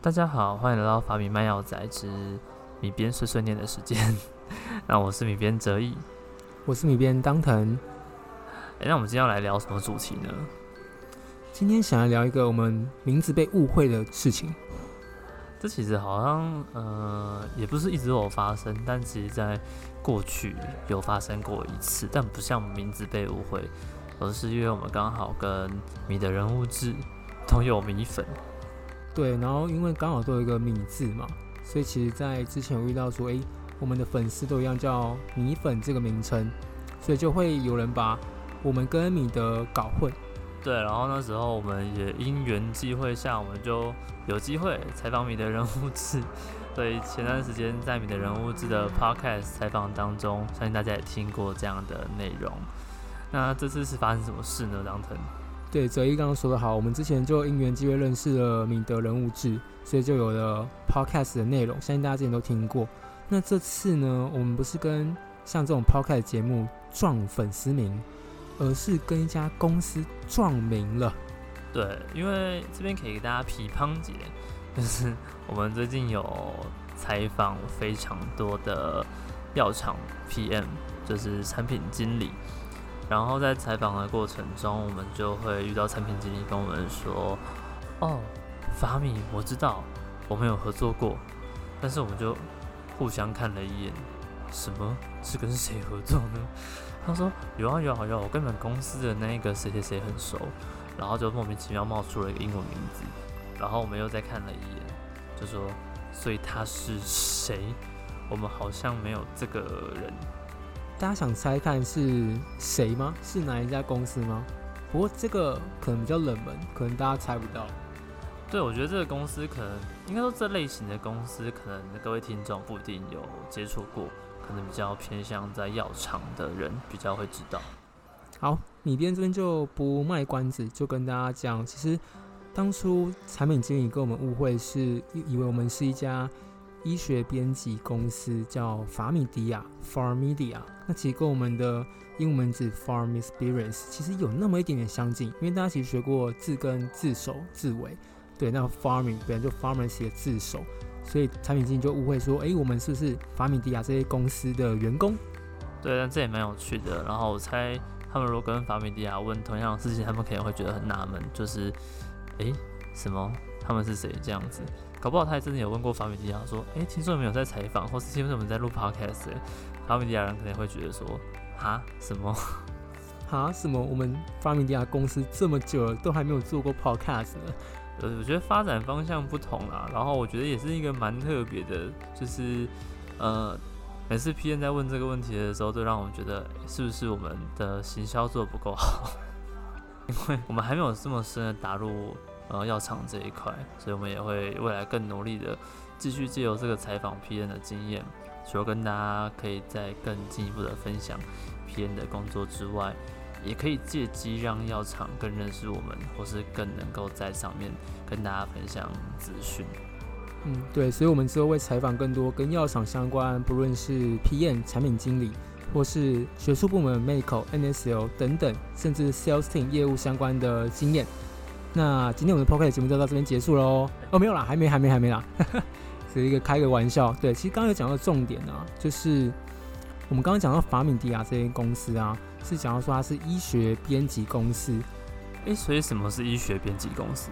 大家好，欢迎来到法米卖药仔之米边碎碎念的时间。那我是米边哲义，我是米边当藤。哎，那我们今天要来聊什么主题呢？今天想要聊一个我们名字被误会的事情。这其实好像呃，也不是一直有发生，但其实在过去有发生过一次，但不像名字被误会，而是因为我们刚好跟米的人物志都有米粉。对，然后因为刚好都有一个米字嘛，所以其实，在之前有遇到说，哎，我们的粉丝都一样叫米粉这个名称，所以就会有人把我们跟米的搞混。对，然后那时候我们也因缘际会下，我们就有机会采访米的人物志。所以前段时间在米的人物志的 podcast 采访当中，相信大家也听过这样的内容。那这次是发生什么事呢？张腾？对，泽一刚刚说的好，我们之前就因缘机会认识了米德人物志，所以就有了 podcast 的内容，相信大家之前都听过。那这次呢，我们不是跟像这种 podcast 节目撞粉丝名，而是跟一家公司撞名了。对，因为这边可以给大家批判解，就是 我们最近有采访非常多的药厂 PM，就是产品经理。然后在采访的过程中，我们就会遇到产品经理跟我们说：“哦，法米，我知道我们有合作过，但是我们就互相看了一眼，什么是跟谁合作呢？” 他说：“有啊有啊有，我跟你们公司的那个谁谁谁很熟。”然后就莫名其妙冒出了一个英文名字，然后我们又再看了一眼，就说：“所以他是谁？我们好像没有这个人。”大家想猜看是谁吗？是哪一家公司吗？不过这个可能比较冷门，可能大家猜不到。对，我觉得这个公司可能应该说这类型的公司，可能各位听众不一定有接触过，可能比较偏向在药厂的人比较会知道。好，米边这边就不卖关子，就跟大家讲，其实当初产品经理跟我们误会，是以为我们是一家。医学编辑公司叫法米迪亚 （Farmedia），那其实跟我们的英文名字 Farm Experience 其实有那么一点点相近，因为大家其实学过字根、字首、字尾，对，那 Farming 本来就 Pharmacy 的字首，所以产品经理就误会说，哎，我们是不是法米迪亚这些公司的员工？对，但这也蛮有趣的。然后我猜他们如果跟法米迪亚问同样的事情，他们可能会觉得很纳闷，就是，哎，什么？他们是谁？这样子？搞不好他也真的有问过法米迪亚，说：“哎，听说你们有在采访，或是听说你们在录 podcast。”法米迪亚人可能会觉得说：“哈，什么？哈，什么？我们法米迪亚公司这么久了，都还没有做过 podcast 呢？”呃，我觉得发展方向不同啦，然后我觉得也是一个蛮特别的，就是呃，每次 P N 在问这个问题的时候，都让我们觉得是不是我们的行销做的不够好，因为我们还没有这么深的打入。呃，药厂这一块，所以我们也会未来更努力的继续借由这个采访 P N 的经验，除了跟大家可以再更进一步的分享 P N 的工作之外，也可以借机让药厂更认识我们，或是更能够在上面跟大家分享资讯。嗯，对，所以我们之后会采访更多跟药厂相关，不论是 P N 产品经理，或是学术部门 Medical N S L 等等，甚至 Sales Team 业务相关的经验。那今天我们的 podcast 节目就到这边结束喽。哦，没有啦，还没，还没，还没啦，只是一个开个玩笑。对，其实刚刚有讲到重点啊，就是我们刚刚讲到法米迪亚这间公司啊，是讲到说它是医学编辑公司。诶，所以什么是医学编辑公司？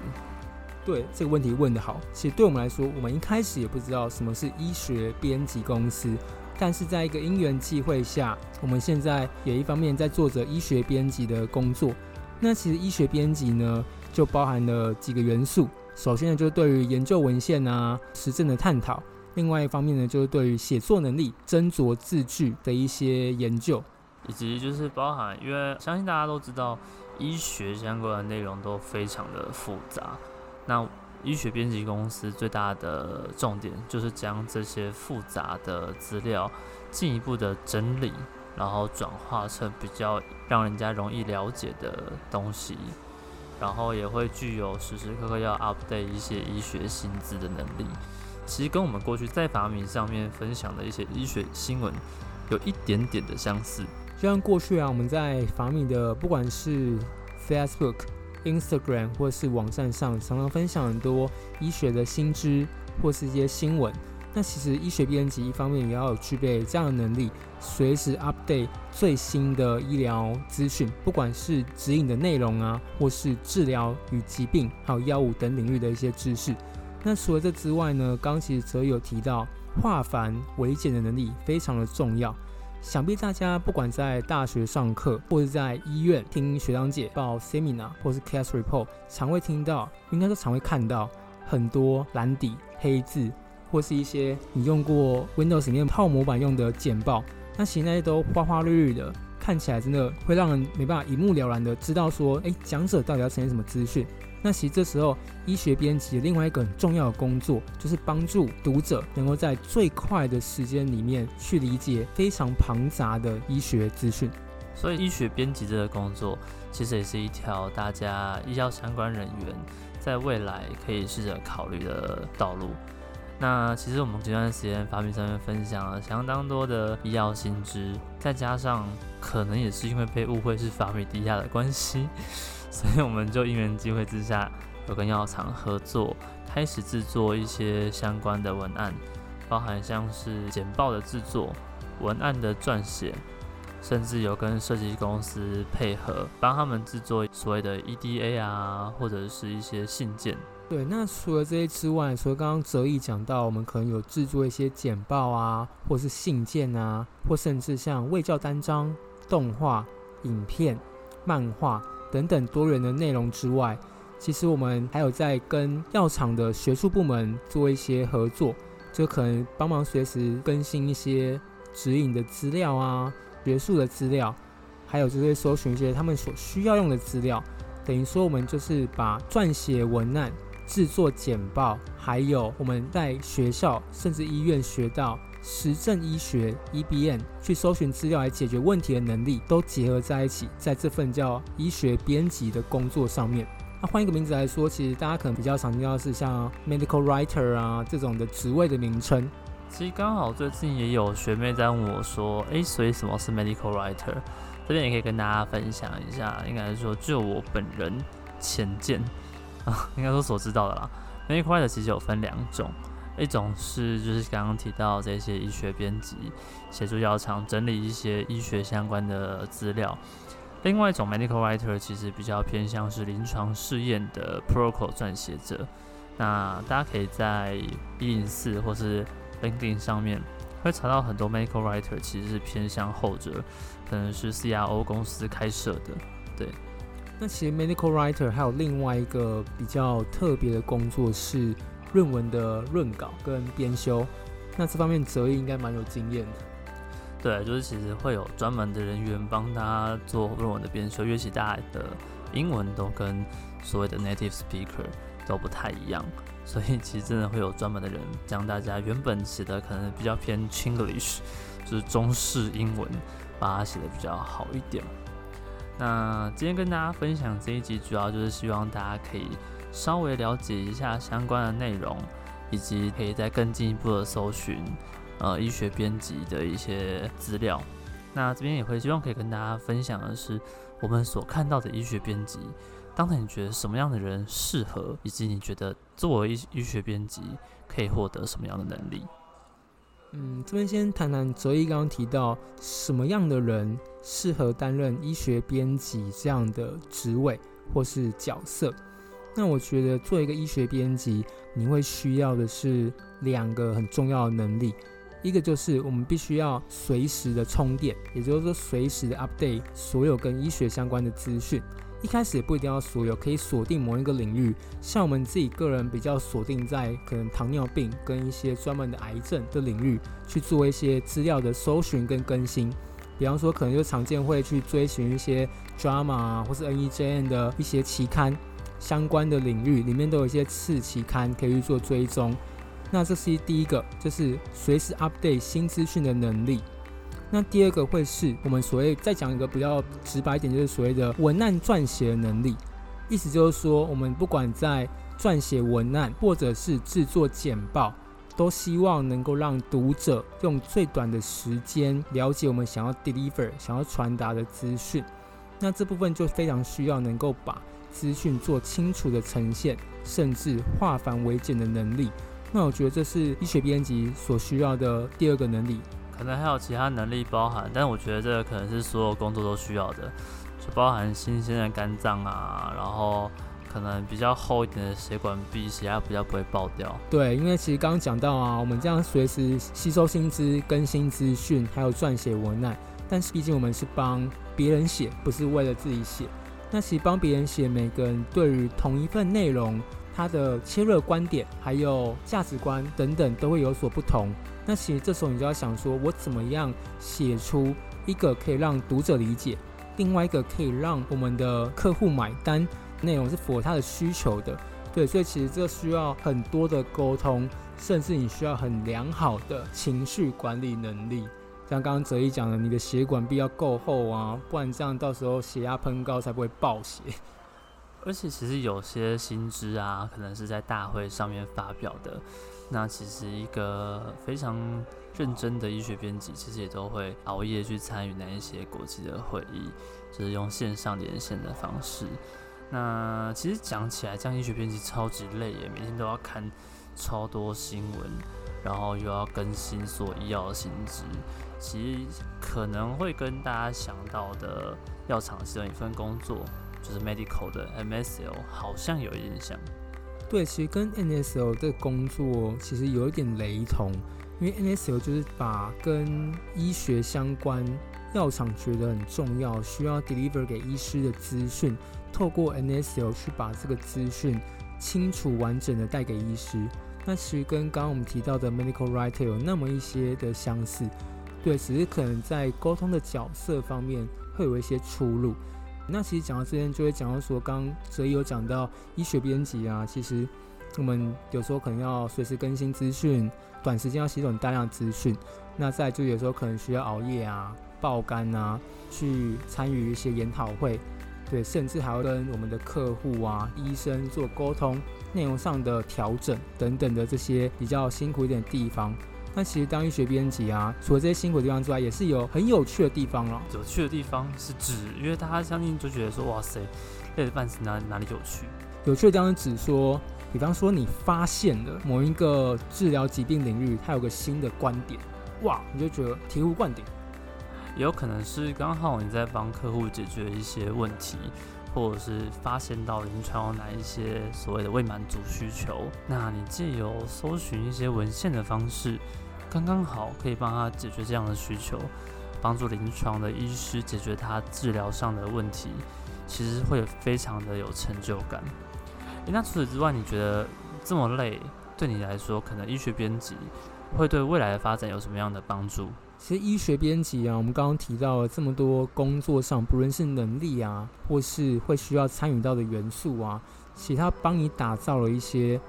对，这个问题问的好。其实对我们来说，我们一开始也不知道什么是医学编辑公司，但是在一个因缘际会下，我们现在也一方面在做着医学编辑的工作。那其实医学编辑呢？就包含了几个元素，首先呢，就是对于研究文献啊、实证的探讨；另外一方面呢，就是对于写作能力、斟酌字句的一些研究，以及就是包含，因为相信大家都知道，医学相关的内容都非常的复杂。那医学编辑公司最大的重点就是将这些复杂的资料进一步的整理，然后转化成比较让人家容易了解的东西。然后也会具有时时刻刻要 update 一些医学新知的能力，其实跟我们过去在法米上面分享的一些医学新闻有一点点的相似。就像过去啊，我们在法米的不管是 Facebook、Instagram 或是网站上，常常分享很多医学的新知或是一些新闻。那其实医学编辑一方面也要具备这样的能力，随时 update 最新的医疗资讯，不管是指引的内容啊，或是治疗与疾病还有药物等领域的一些知识。那除了这之外呢，刚其实则有提到化繁为简的能力非常的重要。想必大家不管在大学上课，或者在医院听学长姐报 seminar，或是 case report，常会听到，应该说常会看到很多蓝底黑字，或是一些你用过 Windows 里面泡模板用的简报，那其实那些都花花绿绿的，看起来真的会让人没办法一目了然的知道说，哎，讲者到底要呈现什么资讯。那其实这时候，医学编辑另外一个很重要的工作，就是帮助读者能够在最快的时间里面去理解非常庞杂的医学资讯。所以，医学编辑这个工作，其实也是一条大家医药相关人员在未来可以试着考虑的道路。那其实我们这段时间发明上面分享了相当多的医药新知，再加上可能也是因为被误会是法米迪亚的关系。所以我们就因缘机会之下，有跟药厂合作，开始制作一些相关的文案，包含像是简报的制作、文案的撰写，甚至有跟设计公司配合，帮他们制作所谓的 EDA 啊，或者是一些信件。对，那除了这些之外，除了刚刚哲毅讲到，我们可能有制作一些简报啊，或是信件啊，或甚至像卫教单张、动画、影片、漫画。等等多元的内容之外，其实我们还有在跟药厂的学术部门做一些合作，就可能帮忙随时更新一些指引的资料啊、学术的资料，还有就是搜寻一些他们所需要用的资料。等于说，我们就是把撰写文案、制作简报，还有我们在学校甚至医院学到。实证医学 （EBN） 去搜寻资料来解决问题的能力都结合在一起，在这份叫医学编辑的工作上面。那换一个名字来说，其实大家可能比较常听到是像 medical writer 啊这种的职位的名称。其实刚好最近也有学妹在问我说：“诶，所以什么是 medical writer？” 这边也可以跟大家分享一下。应该是说，就我本人浅见啊，应该说所知道的啦。medical writer 其实有分两种。一种是就是刚刚提到这些医学编辑协助药厂整理一些医学相关的资料，另外一种 medical writer 其实比较偏向是临床试验的 protocol 撰写者。那大家可以在一零四或是 LinkedIn 上面会查到很多 medical writer 其实是偏向后者，可能是 CRO 公司开设的。对，那其实 medical writer 还有另外一个比较特别的工作是。论文的论稿跟编修，那这方面泽义应该蛮有经验的。对，就是其实会有专门的人员帮他做论文的编修，因为其实大家的英文都跟所谓的 native speaker 都不太一样，所以其实真的会有专门的人将大家原本写的可能比较偏 Chinglish，就是中式英文，把它写的比较好一点。那今天跟大家分享这一集，主要就是希望大家可以。稍微了解一下相关的内容，以及可以再更进一步的搜寻，呃，医学编辑的一些资料。那这边也会希望可以跟大家分享的是，我们所看到的医学编辑，当你觉得什么样的人适合，以及你觉得作为医医学编辑可以获得什么样的能力？嗯，这边先谈谈哲一刚刚提到什么样的人适合担任医学编辑这样的职位或是角色。那我觉得做一个医学编辑，你会需要的是两个很重要的能力，一个就是我们必须要随时的充电，也就是说随时的 update 所有跟医学相关的资讯。一开始也不一定要所有，可以锁定某一个领域，像我们自己个人比较锁定在可能糖尿病跟一些专门的癌症的领域去做一些资料的搜寻跟更新。比方说，可能就常见会去追寻一些 drama 啊，或是 NEJM 的一些期刊。相关的领域里面都有一些次期刊可以去做追踪，那这是第一个，就是随时 update 新资讯的能力。那第二个会是我们所谓再讲一个比较直白一点，就是所谓的文案撰写的能力。意思就是说，我们不管在撰写文案或者是制作简报，都希望能够让读者用最短的时间了解我们想要 deliver、想要传达的资讯。那这部分就非常需要能够把资讯做清楚的呈现，甚至化繁为简的能力。那我觉得这是医学编辑所需要的第二个能力。可能还有其他能力包含，但我觉得这个可能是所有工作都需要的，就包含新鲜的肝脏啊，然后可能比较厚一点的血管壁，血压比较不会爆掉。对，因为其实刚刚讲到啊，我们这样随时吸收新知、更新资讯，还有撰写文案，但是毕竟我们是帮别人写，不是为了自己写。那其实帮别人写，每个人对于同一份内容，他的切入观点、还有价值观等等，都会有所不同。那其实这时候你就要想说，我怎么样写出一个可以让读者理解，另外一个可以让我们的客户买单，内容是符合他的需求的。对，所以其实这需要很多的沟通，甚至你需要很良好的情绪管理能力。像刚刚泽一讲的，你的血管壁要够厚啊，不然这样到时候血压喷高才不会爆血。而且其实有些新知啊，可能是在大会上面发表的。那其实一个非常认真的医学编辑，其实也都会熬夜去参与那一些国际的会议，就是用线上连线的方式。那其实讲起来，这样医学编辑超级累耶，每天都要看超多新闻，然后又要更新所医药的新知。其实可能会跟大家想到的药厂其中一份工作，就是 medical 的 MSL，好像有印象。对，其实跟 NSL 这工作其实有一点雷同，因为 NSL 就是把跟医学相关药厂觉得很重要、需要 deliver 给医师的资讯，透过 NSL 去把这个资讯清楚完整的带给医师。那其实跟刚刚我们提到的 medical writer 有那么一些的相似，对，只是可能在沟通的角色方面会有一些出入。那其实讲到这边，就会讲到说，刚刚哲一有讲到医学编辑啊，其实我们有时候可能要随时更新资讯，短时间要吸收大量资讯。那再就有时候可能需要熬夜啊、爆肝啊，去参与一些研讨会，对，甚至还要跟我们的客户啊、医生做沟通，内容上的调整等等的这些比较辛苦一点的地方。那其实当医学编辑啊，除了这些辛苦的地方之外，也是有很有趣的地方了。有趣的地方是指，因为大家相信就觉得说，哇塞，累得半死，哪哪里有趣？有趣的地方是指说，比方说你发现了某一个治疗疾病领域，它有个新的观点，哇，你就觉得醍醐灌顶。也有可能是刚好你在帮客户解决一些问题，或者是发现到临床有哪一些所谓的未满足需求，那你借由搜寻一些文献的方式。刚刚好可以帮他解决这样的需求，帮助临床的医师解决他治疗上的问题，其实会非常的有成就感。那除此之外，你觉得这么累对你来说，可能医学编辑会对未来的发展有什么样的帮助？其实医学编辑啊，我们刚刚提到了这么多工作上，不论是能力啊，或是会需要参与到的元素啊，其他帮你打造了一些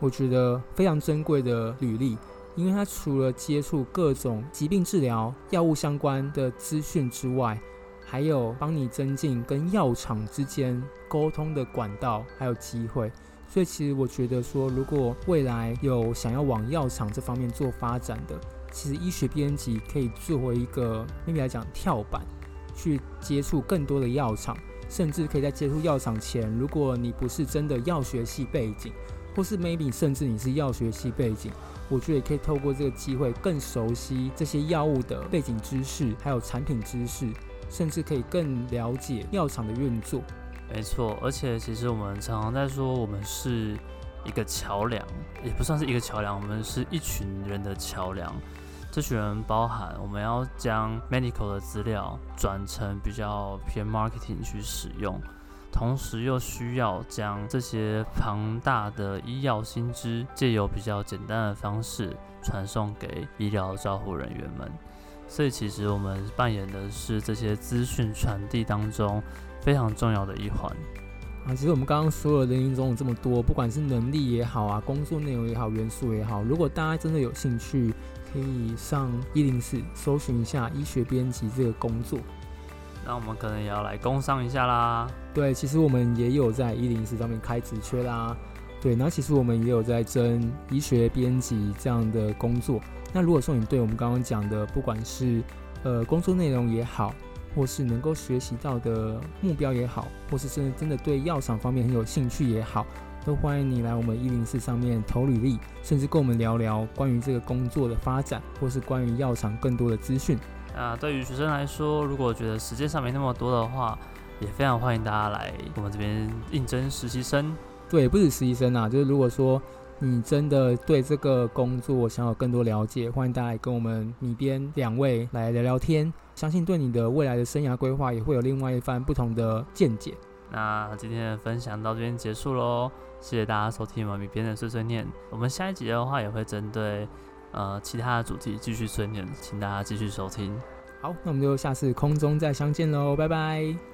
我觉得非常珍贵的履历。因为它除了接触各种疾病治疗、药物相关的资讯之外，还有帮你增进跟药厂之间沟通的管道，还有机会。所以其实我觉得说，如果未来有想要往药厂这方面做发展的，其实医学编辑可以作为一个 maybe 来讲跳板，去接触更多的药厂，甚至可以在接触药厂前，如果你不是真的药学系背景，或是 maybe 甚至你是药学系背景。我觉得也可以透过这个机会，更熟悉这些药物的背景知识，还有产品知识，甚至可以更了解药厂的运作。没错，而且其实我们常常在说，我们是一个桥梁，也不算是一个桥梁，我们是一群人的桥梁。这群人包含我们要将 medical 的资料转成比较偏 marketing 去使用。同时又需要将这些庞大的医药新知，借由比较简单的方式传送给医疗照护人员们。所以，其实我们扮演的是这些资讯传递当中非常重要的一环。啊，其实我们刚刚说的人因中有这么多，不管是能力也好啊，工作内容也好，元素也好，如果大家真的有兴趣，可以上一零四搜寻一下医学编辑这个工作。那我们可能也要来工商一下啦。对，其实我们也有在一零四上面开职缺啦。对，那其实我们也有在争医学编辑这样的工作。那如果说你对我们刚刚讲的，不管是呃工作内容也好，或是能够学习到的目标也好，或是真的真的对药厂方面很有兴趣也好，都欢迎你来我们一零四上面投履历，甚至跟我们聊聊关于这个工作的发展，或是关于药厂更多的资讯。那对于学生来说，如果觉得时间上没那么多的话，也非常欢迎大家来我们这边应征实习生。对，不止实习生啊，就是如果说你真的对这个工作想有更多了解，欢迎大家跟我们米边两位来聊聊天，相信对你的未来的生涯规划也会有另外一番不同的见解。那今天的分享到这边结束喽，谢谢大家收听我们米边的碎碎念。我们下一集的话也会针对呃其他的主题继续碎念，请大家继续收听。好，那我们就下次空中再相见喽，拜拜。